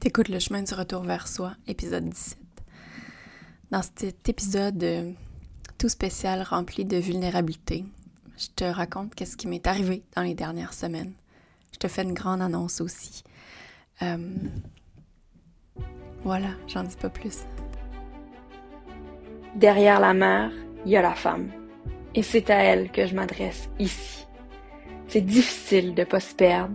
T'écoutes le chemin du retour vers soi, épisode 17. Dans cet épisode euh, tout spécial rempli de vulnérabilité, je te raconte qu'est-ce qui m'est arrivé dans les dernières semaines. Je te fais une grande annonce aussi. Euh, voilà, j'en dis pas plus. Derrière la mère, il y a la femme. Et c'est à elle que je m'adresse ici. C'est difficile de pas se perdre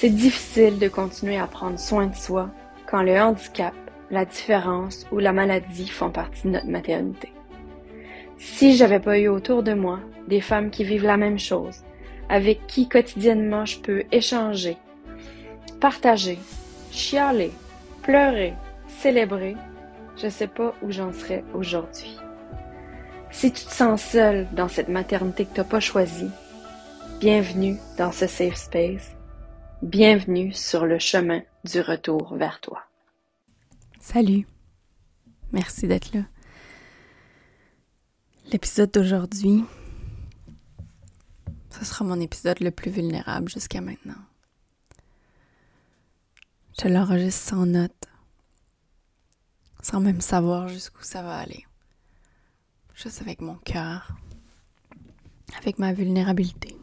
c'est difficile de continuer à prendre soin de soi quand le handicap, la différence ou la maladie font partie de notre maternité. Si j'avais pas eu autour de moi des femmes qui vivent la même chose, avec qui quotidiennement je peux échanger, partager, chialer, pleurer, célébrer, je sais pas où j'en serais aujourd'hui. Si tu te sens seule dans cette maternité que t'as pas choisie, bienvenue dans ce safe space Bienvenue sur le chemin du retour vers toi. Salut. Merci d'être là. L'épisode d'aujourd'hui, ce sera mon épisode le plus vulnérable jusqu'à maintenant. Je l'enregistre sans note, sans même savoir jusqu'où ça va aller. Juste avec mon cœur, avec ma vulnérabilité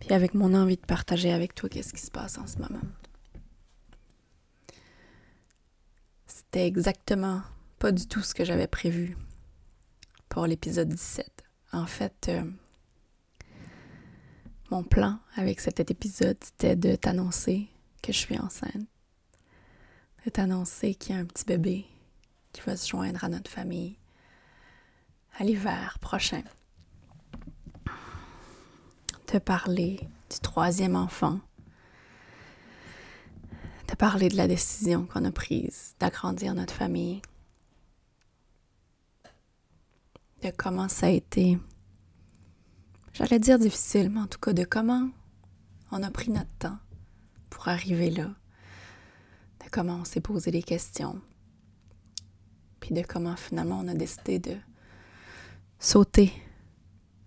puis avec mon envie de partager avec toi qu'est-ce qui se passe en ce moment. C'était exactement pas du tout ce que j'avais prévu pour l'épisode 17. En fait, euh, mon plan avec cet épisode, c'était de t'annoncer que je suis enceinte, de t'annoncer qu'il y a un petit bébé qui va se joindre à notre famille à l'hiver prochain te parler du troisième enfant, te parler de la décision qu'on a prise d'agrandir notre famille, de comment ça a été, j'allais dire difficile, mais en tout cas de comment on a pris notre temps pour arriver là, de comment on s'est posé des questions, puis de comment finalement on a décidé de sauter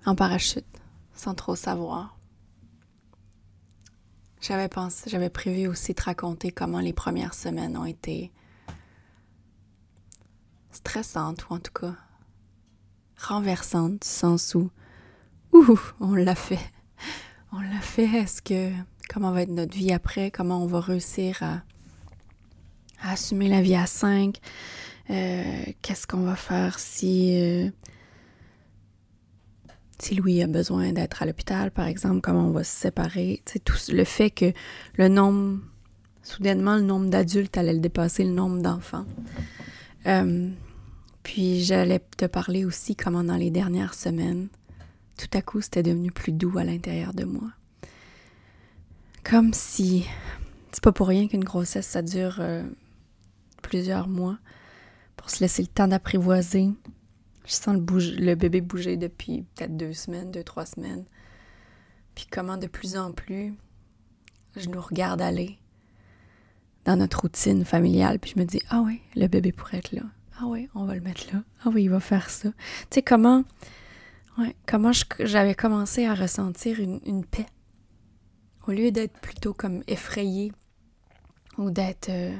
en parachute sans trop savoir. J'avais pensé, j'avais prévu aussi de raconter comment les premières semaines ont été stressantes ou en tout cas renversantes, du sens où, ouh, on l'a fait. On l'a fait. Est-ce que, comment va être notre vie après? Comment on va réussir à, assumer la vie à cinq? Euh, qu'est-ce qu'on va faire si euh, si Louis a besoin d'être à l'hôpital, par exemple, comment on va se séparer. Tout le fait que le nombre, soudainement, le nombre d'adultes allait dépasser le nombre d'enfants. Euh, puis j'allais te parler aussi comment dans les dernières semaines, tout à coup, c'était devenu plus doux à l'intérieur de moi. Comme si, c'est pas pour rien qu'une grossesse, ça dure euh, plusieurs mois, pour se laisser le temps d'apprivoiser, je sens le, bébé bouger depuis peut-être deux semaines, deux, trois semaines. Puis comment de plus en plus, je nous regarde aller dans notre routine familiale. Puis je me dis, ah oui, le bébé pourrait être là. Ah oui, on va le mettre là. Ah oui, il va faire ça. Tu sais, comment, ouais, comment j'avais commencé à ressentir une, une paix. Au lieu d'être plutôt comme effrayée ou d'être... Euh,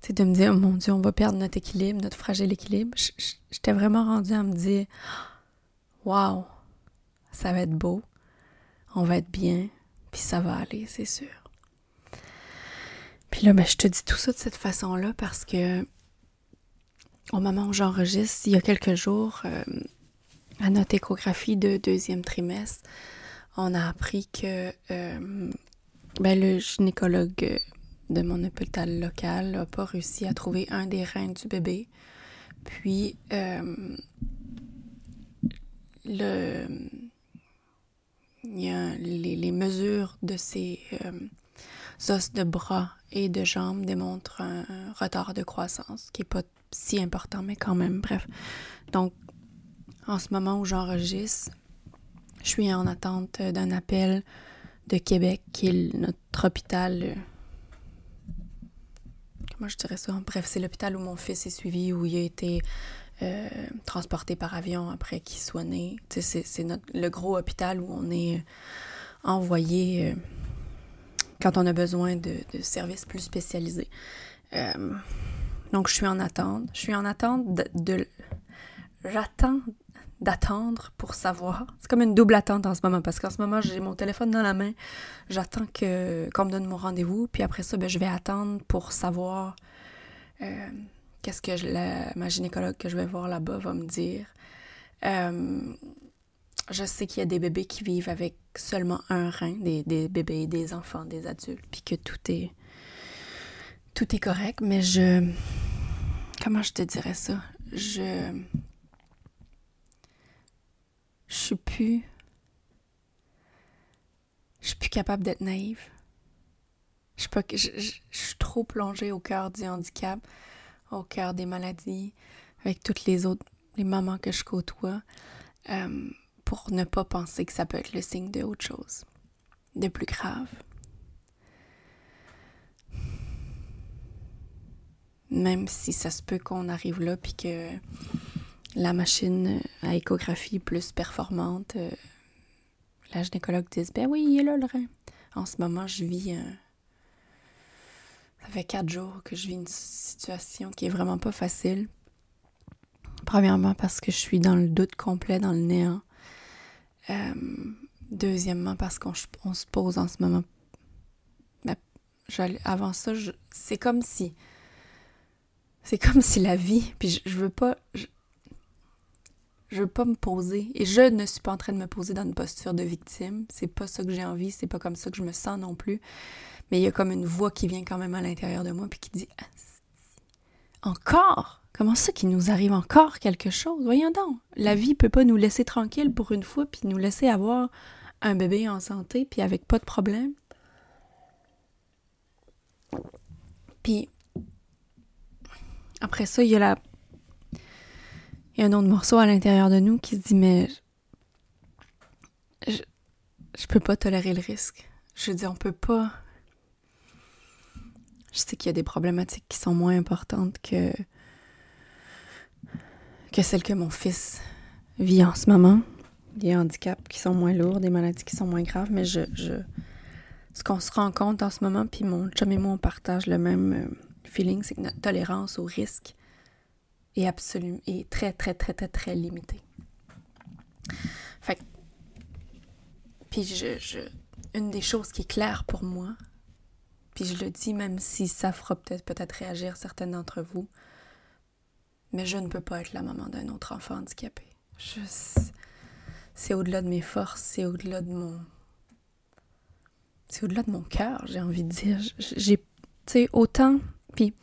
c'est de me dire, oh mon Dieu, on va perdre notre équilibre, notre fragile équilibre. J'étais vraiment rendue à me dire, waouh, ça va être beau, on va être bien, puis ça va aller, c'est sûr. Puis là, ben, je te dis tout ça de cette façon-là parce que au moment où j'enregistre, il y a quelques jours, euh, à notre échographie de deuxième trimestre, on a appris que euh, ben, le gynécologue de mon hôpital local n'a pas réussi à trouver un des reins du bébé. Puis, euh, le, y les, mesures de ces euh, os de bras et de jambes démontrent un, retard de croissance qui n'est pas si important, mais quand même. Bref. Donc, en ce moment où j'enregistre, je suis en attente d'un appel de Québec, qui est notre hôpital moi je dirais ça. Bref, c'est l'hôpital où mon fils est suivi, où il a été euh, transporté par avion après qu'il soit né. C'est le gros hôpital où on est euh, envoyé euh, quand on a besoin de, services plus spécialisés. Donc, je suis en attente. Je suis en attente de... de J'attends d'attendre pour savoir. C'est comme une double attente en ce moment, parce qu'en ce moment, j'ai mon téléphone dans la main. J'attends que qu'on me donne mon rendez-vous, puis après ça, ben, je vais attendre pour savoir euh, qu'est-ce que je, ma gynécologue que je vais voir là-bas va me dire. Euh, je sais qu'il y a des bébés qui vivent avec seulement un rein, des, des bébés, des enfants, des adultes, puis que tout est tout est correct, mais je comment je te dirais ça? Je je suis plus je suis plus capable d'être naïve. Je suis, pas, je, suis trop plongée au cœur du handicap, au cœur des maladies, avec toutes les autres, les mamans que je côtoie, euh, pour ne pas penser que ça peut être le signe de autre chose, de plus grave. Même si ça se peut qu'on arrive là, puis que la machine à échographie plus performante, euh, la gynécologue dise Ben oui, il est là le rein. En ce moment, je vis un. Ça fait quatre jours que je vis une situation qui est vraiment pas facile. Premièrement, parce que je suis dans le doute complet, dans le néant. Euh, deuxièmement, parce qu'on se pose en ce moment. Mais avant ça, c'est comme si. C'est comme si la vie. Puis je, veux pas. Je veux pas me poser, et je ne suis pas en train de me poser dans une posture de victime. C'est pas ça que j'ai envie, c'est pas comme ça que je me sens non plus. Mais il y a comme une voix qui vient quand même à l'intérieur de moi, puis qui dit Encore? Comment ça qu'il nous arrive encore quelque chose? Voyons donc, la vie peut pas nous laisser tranquille pour une fois, puis nous laisser avoir un bébé en santé, puis avec pas de problème. Puis après ça, il y a la il y a un autre morceau à l'intérieur de nous qui se dit mais je, je peux pas tolérer le risque. Je dire, on peut pas. Je sais qu'il y a des problématiques qui sont moins importantes que que celles que mon fils vit en ce moment. Des handicaps qui sont moins lourds, des maladies qui sont moins graves, mais je, je ce qu'on se rend compte en ce moment, puis mon chum et moi on partage le même euh, feeling, c'est que notre tolérance au risque est absolument est très, très, très, très, très limité. Fait puis je, je, une des choses qui est claire pour moi, puis je le dis même si ça fera peut-être peut-être réagir certaines d'entre vous, mais je ne peux pas être la maman d'un autre enfant handicapé. C'est au-delà de mes forces, c'est au-delà de mon, c'est au-delà de mon cœur, j'ai envie de dire. J'ai, tu sais, autant, puis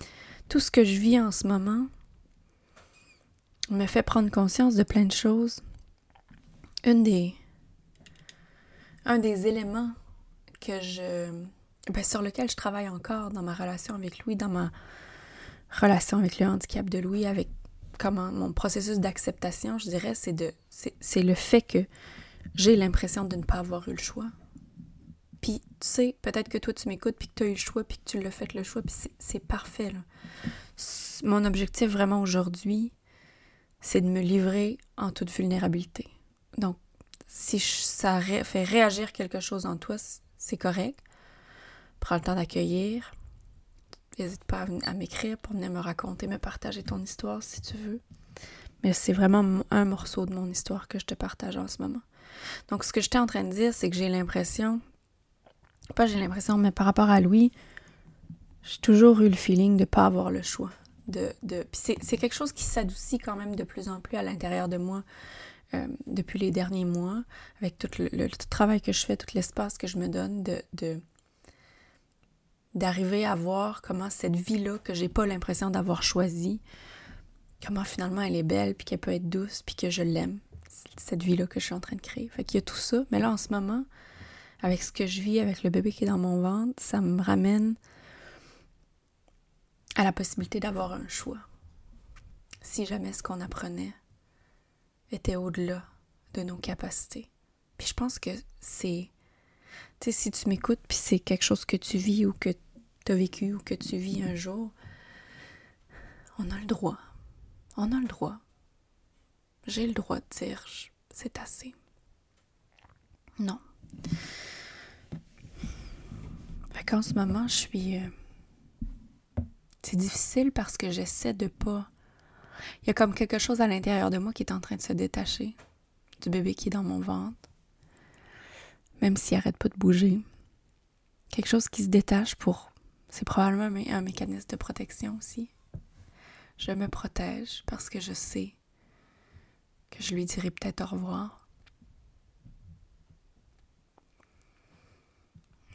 tout ce que je vis en ce moment, me fait prendre conscience de plein de choses. Une des, un des éléments que je, ben, sur lequel je travaille encore dans ma relation avec Louis, dans ma relation avec le handicap de Louis, avec comment mon processus d'acceptation, je dirais, c'est de, c'est le fait que j'ai l'impression de ne pas avoir eu le choix. Puis, tu sais, peut-être que toi, tu m'écoutes, puis que tu as eu le choix, puis que tu l'as fait le choix, puis c'est parfait. Là. Mon objectif vraiment aujourd'hui, c'est de me livrer en toute vulnérabilité. Donc, si ça fait réagir quelque chose en toi, c'est correct. Prends le temps d'accueillir. N'hésite pas à, m'écrire pour venir me raconter, me partager ton histoire si tu veux. Mais c'est vraiment un morceau de mon histoire que je te partage en ce moment. Donc, ce que j'étais en train de dire, c'est que j'ai l'impression, pas j'ai l'impression, mais par rapport à Louis, j'ai toujours eu le feeling de ne pas avoir le choix c'est quelque chose qui s'adoucit quand même de plus en plus à l'intérieur de moi euh, depuis les derniers mois, avec tout le, travail que je fais, tout l'espace que je me donne, de, d'arriver à voir comment cette vie-là que j'ai pas l'impression d'avoir choisie, comment finalement elle est belle, puis qu'elle peut être douce, puis que je l'aime, cette vie-là que je suis en train de créer. Fait y a tout ça, mais là en ce moment, avec ce que je vis, avec le bébé qui est dans mon ventre, ça me ramène à la possibilité d'avoir un choix. Si jamais ce qu'on apprenait était au-delà de nos capacités. Puis je pense que c'est... Tu sais, si tu m'écoutes, puis c'est quelque chose que tu vis ou que tu as vécu ou que tu vis un jour, on a le droit. On a le droit. J'ai le droit de dire c'est assez. Non. Fait qu'en ce moment, je suis... C'est difficile parce que j'essaie de pas... Il y a comme quelque chose à l'intérieur de moi qui est en train de se détacher du bébé qui est dans mon ventre, même s'il arrête pas de bouger. Quelque chose qui se détache pour... C'est probablement un mécanisme de protection aussi. Je me protège parce que je sais que je lui dirai peut-être au revoir.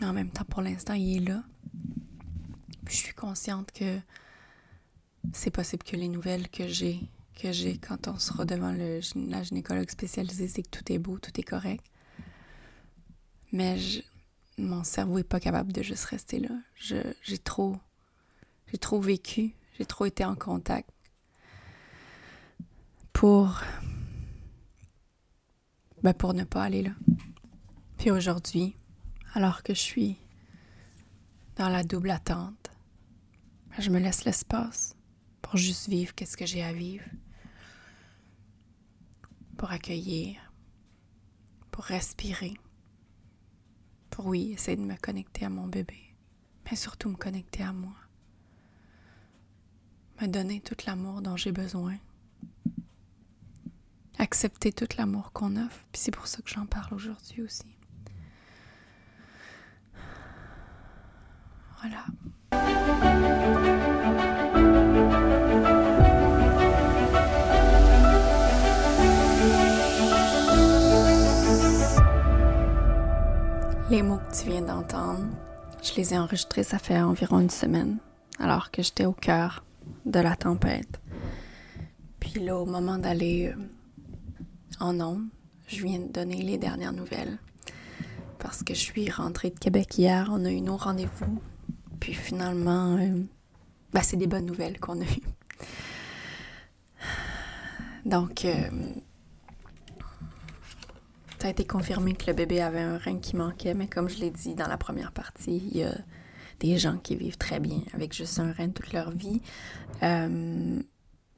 En même temps, pour l'instant, il est là. Je suis consciente que c'est possible que les nouvelles que j'ai que j'ai quand on sera devant le, la gynécologue spécialisée, c'est que tout est beau, tout est correct. Mais mon cerveau est pas capable de juste rester là. J'ai trop, j'ai trop vécu, j'ai trop été en contact pour, ben pour ne pas aller là. Puis aujourd'hui, alors que je suis dans la double attente, je me laisse l'espace pour juste vivre qu'est-ce que j'ai à vivre, pour accueillir, pour respirer, pour oui, essayer de me connecter à mon bébé, mais surtout me connecter à moi, me donner tout l'amour dont j'ai besoin, accepter tout l'amour qu'on offre, puis c'est pour ça que j'en parle aujourd'hui aussi. Voilà. Les mots que tu viens d'entendre, je les ai enregistrés, ça fait environ une semaine, alors que j'étais au cœur de la tempête. Puis là, au moment d'aller euh, en ondes, je viens de donner les dernières nouvelles. Parce que je suis rentrée de Québec hier, on a eu nos rendez-vous. Puis finalement, euh, bah, c'est des bonnes nouvelles qu'on a eues. Donc, euh, ça a été confirmé que le bébé avait un rein qui manquait, mais comme je l'ai dit dans la première partie, il y a des gens qui vivent très bien avec juste un rein toute leur vie. Euh,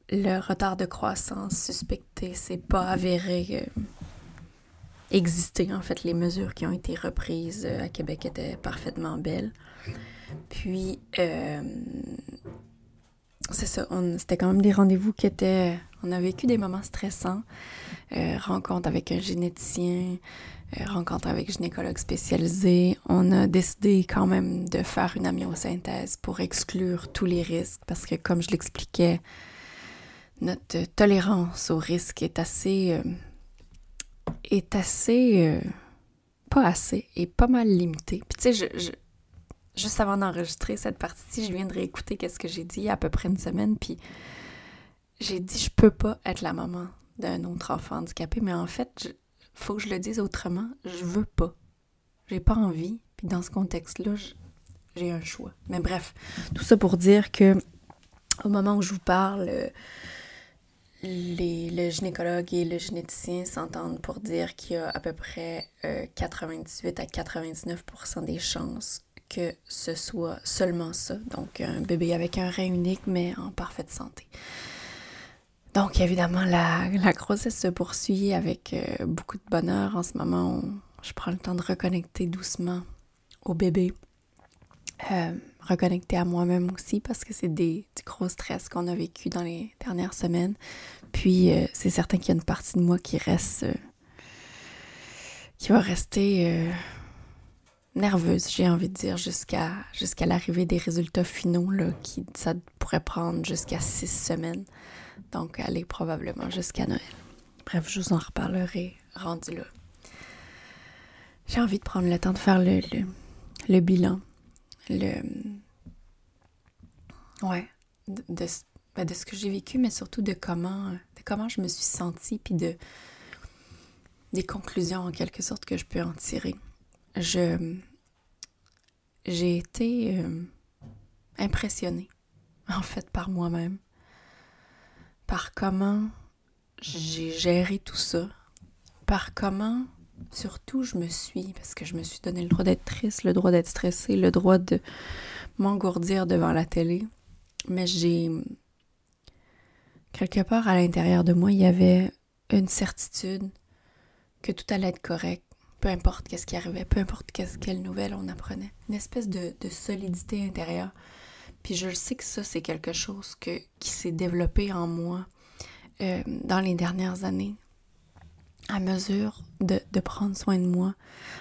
le retard de croissance suspecté, c'est pas avéré euh, exister. En fait, les mesures qui ont été reprises euh, à Québec étaient parfaitement belles. Puis, c'est ça, c'était quand même des rendez-vous qui étaient... On a vécu des moments stressants. Euh, rencontre avec un généticien, euh, rencontre avec gynécologue spécialisé. On a décidé quand même de faire une amyosynthèse pour exclure tous les risques parce que, comme je l'expliquais, notre tolérance au risque est assez... Euh, est assez... pas assez, et pas mal limitée. Puis tu sais, je juste avant d'enregistrer cette partie, je viens de réécouter qu'est-ce que j'ai dit il y a à peu près une semaine, puis j'ai dit je peux pas être la maman d'un autre enfant handicapé, mais en fait, il faut que je le dise autrement, je veux pas. J'ai pas envie, puis dans ce contexte-là, j'ai un choix. Mais bref, tout ça pour dire que au moment où je vous parle, les, le gynécologue et le généticien s'entendent pour dire qu'il y a à peu près 98 euh, à 99% des chances que ce soit seulement ça, donc un bébé avec un rein unique mais en parfaite santé. Donc évidemment, la, grossesse se poursuit avec euh, beaucoup de bonheur. En ce moment, je prends le temps de reconnecter doucement au bébé, euh, reconnecter à moi-même aussi parce que c'est des, du gros stress qu'on a vécu dans les dernières semaines. Puis euh, c'est certain qu'il y a une partie de moi qui reste, qui va rester nerveuse, j'ai envie de dire, jusqu'à l'arrivée des résultats finaux, là, qui ça pourrait prendre jusqu'à six semaines. Donc, aller probablement jusqu'à Noël. Bref, je vous en reparlerai rendu là. J'ai envie de prendre le temps de faire le, le, bilan. Le. Ouais. De, ben, de, ce que j'ai vécu, mais surtout de comment, de comment je me suis sentie, puis de. des conclusions en quelque sorte que je peux en tirer j'ai été euh, impressionnée en fait par moi-même par comment j'ai géré tout ça par comment surtout je me suis parce que je me suis donné le droit d'être triste le droit d'être stressée le droit de m'engourdir devant la télé mais j'ai quelque part à l'intérieur de moi il y avait une certitude que tout allait être correct peu importe qu'est-ce qui arrivait, peu importe quelle nouvelle on apprenait. Une espèce de, solidité intérieure. Puis je sais que ça, c'est quelque chose qui s'est développé en moi euh, dans les dernières années. À mesure de, prendre soin de moi,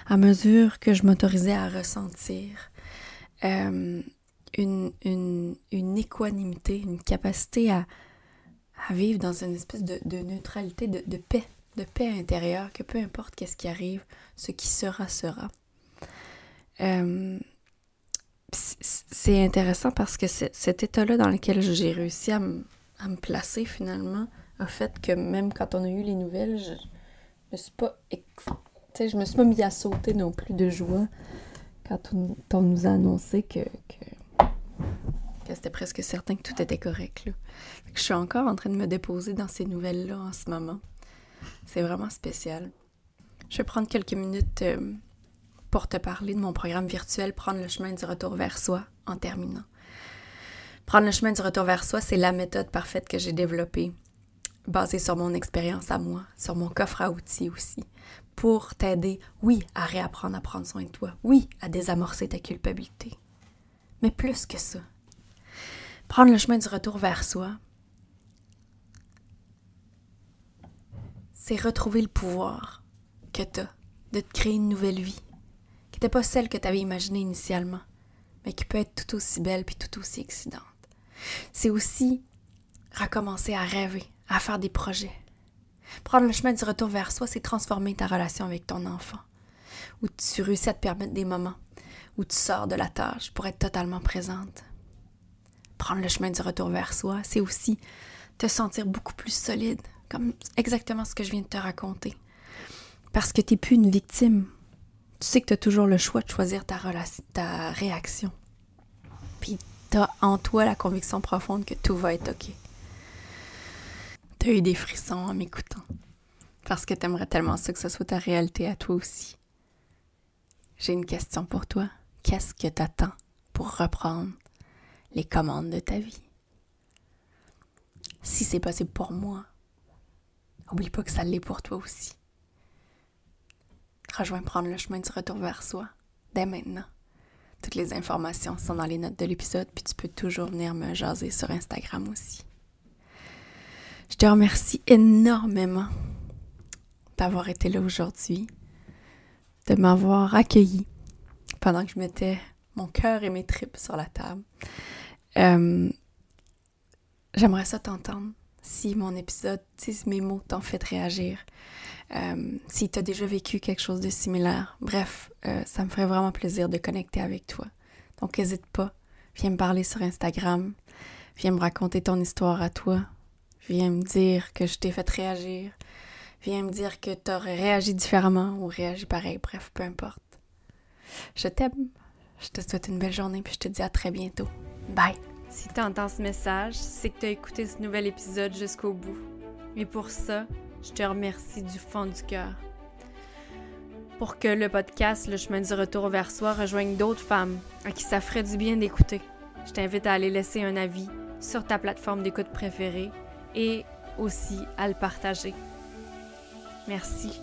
à mesure que je m'autorisais à ressentir euh, une, équanimité, une capacité à, vivre dans une espèce de, neutralité, de paix de paix intérieure, que peu importe qu'est-ce qui arrive, ce qui sera, sera. Euh, c'est intéressant parce que cet état-là dans lequel j'ai réussi à, me placer finalement a fait que même quand on a eu les nouvelles, je me suis pas. je me suis pas mis à sauter non plus de joie quand on, nous a annoncé que, que, c'était presque certain que tout était correct. Je suis encore en train de me déposer dans ces nouvelles-là en ce moment. C'est vraiment spécial. Je vais prendre quelques minutes euh, pour te parler de mon programme virtuel Prendre le chemin du retour vers soi en terminant. Prendre le chemin du retour vers soi, c'est la méthode parfaite que j'ai développée, basée sur mon expérience à moi, sur mon coffre à outils aussi, pour t'aider, oui, à réapprendre à prendre soin de toi, oui, à désamorcer ta culpabilité. Mais plus que ça, prendre le chemin du retour vers soi, c'est retrouver le pouvoir que tu as de te créer une nouvelle vie, qui n'était pas celle que tu avais imaginée initialement, mais qui peut être tout aussi belle puis tout aussi excitante. C'est aussi recommencer à rêver, à faire des projets. Prendre le chemin du retour vers soi, c'est transformer ta relation avec ton enfant, où tu réussis à te permettre des moments où tu sors de la tâche pour être totalement présente. Prendre le chemin du retour vers soi, c'est aussi te sentir beaucoup plus solide, comme exactement ce que je viens de te raconter. Parce que tu n'es plus une victime. Tu sais que tu as toujours le choix de choisir ta, réaction. Puis tu as en toi la conviction profonde que tout va être OK. Tu as eu des frissons en m'écoutant. Parce que tu aimerais tellement ça que ce soit ta réalité à toi aussi. J'ai une question pour toi. Qu'est-ce que tu attends pour reprendre les commandes de ta vie? Si c'est possible pour moi, Oublie pas que ça l'est pour toi aussi. Rejoins prendre le chemin du retour vers soi dès maintenant. Toutes les informations sont dans les notes de l'épisode, puis tu peux toujours venir me jaser sur Instagram aussi. Je te remercie énormément d'avoir été là aujourd'hui, de m'avoir accueilli pendant que je mettais mon cœur et mes tripes sur la table. Euh, j'aimerais ça t'entendre si mon épisode, si mes mots t'ont fait réagir, euh, si tu as déjà vécu quelque chose de similaire. Bref, euh, ça me ferait vraiment plaisir de connecter avec toi. Donc n'hésite pas, viens me parler sur Instagram, viens me raconter ton histoire à toi, viens me dire que je t'ai fait réagir, viens me dire que tu aurais réagi différemment ou réagi pareil, bref, peu importe. Je t'aime, je te souhaite une belle journée puis je te dis à très bientôt. Bye! Si tu entends ce message, c'est que tu as écouté ce nouvel épisode jusqu'au bout. Et pour ça, je te remercie du fond du cœur. Pour que le podcast Le chemin du retour vers soi rejoigne d'autres femmes à qui ça ferait du bien d'écouter, je t'invite à aller laisser un avis sur ta plateforme d'écoute préférée et aussi à le partager. Merci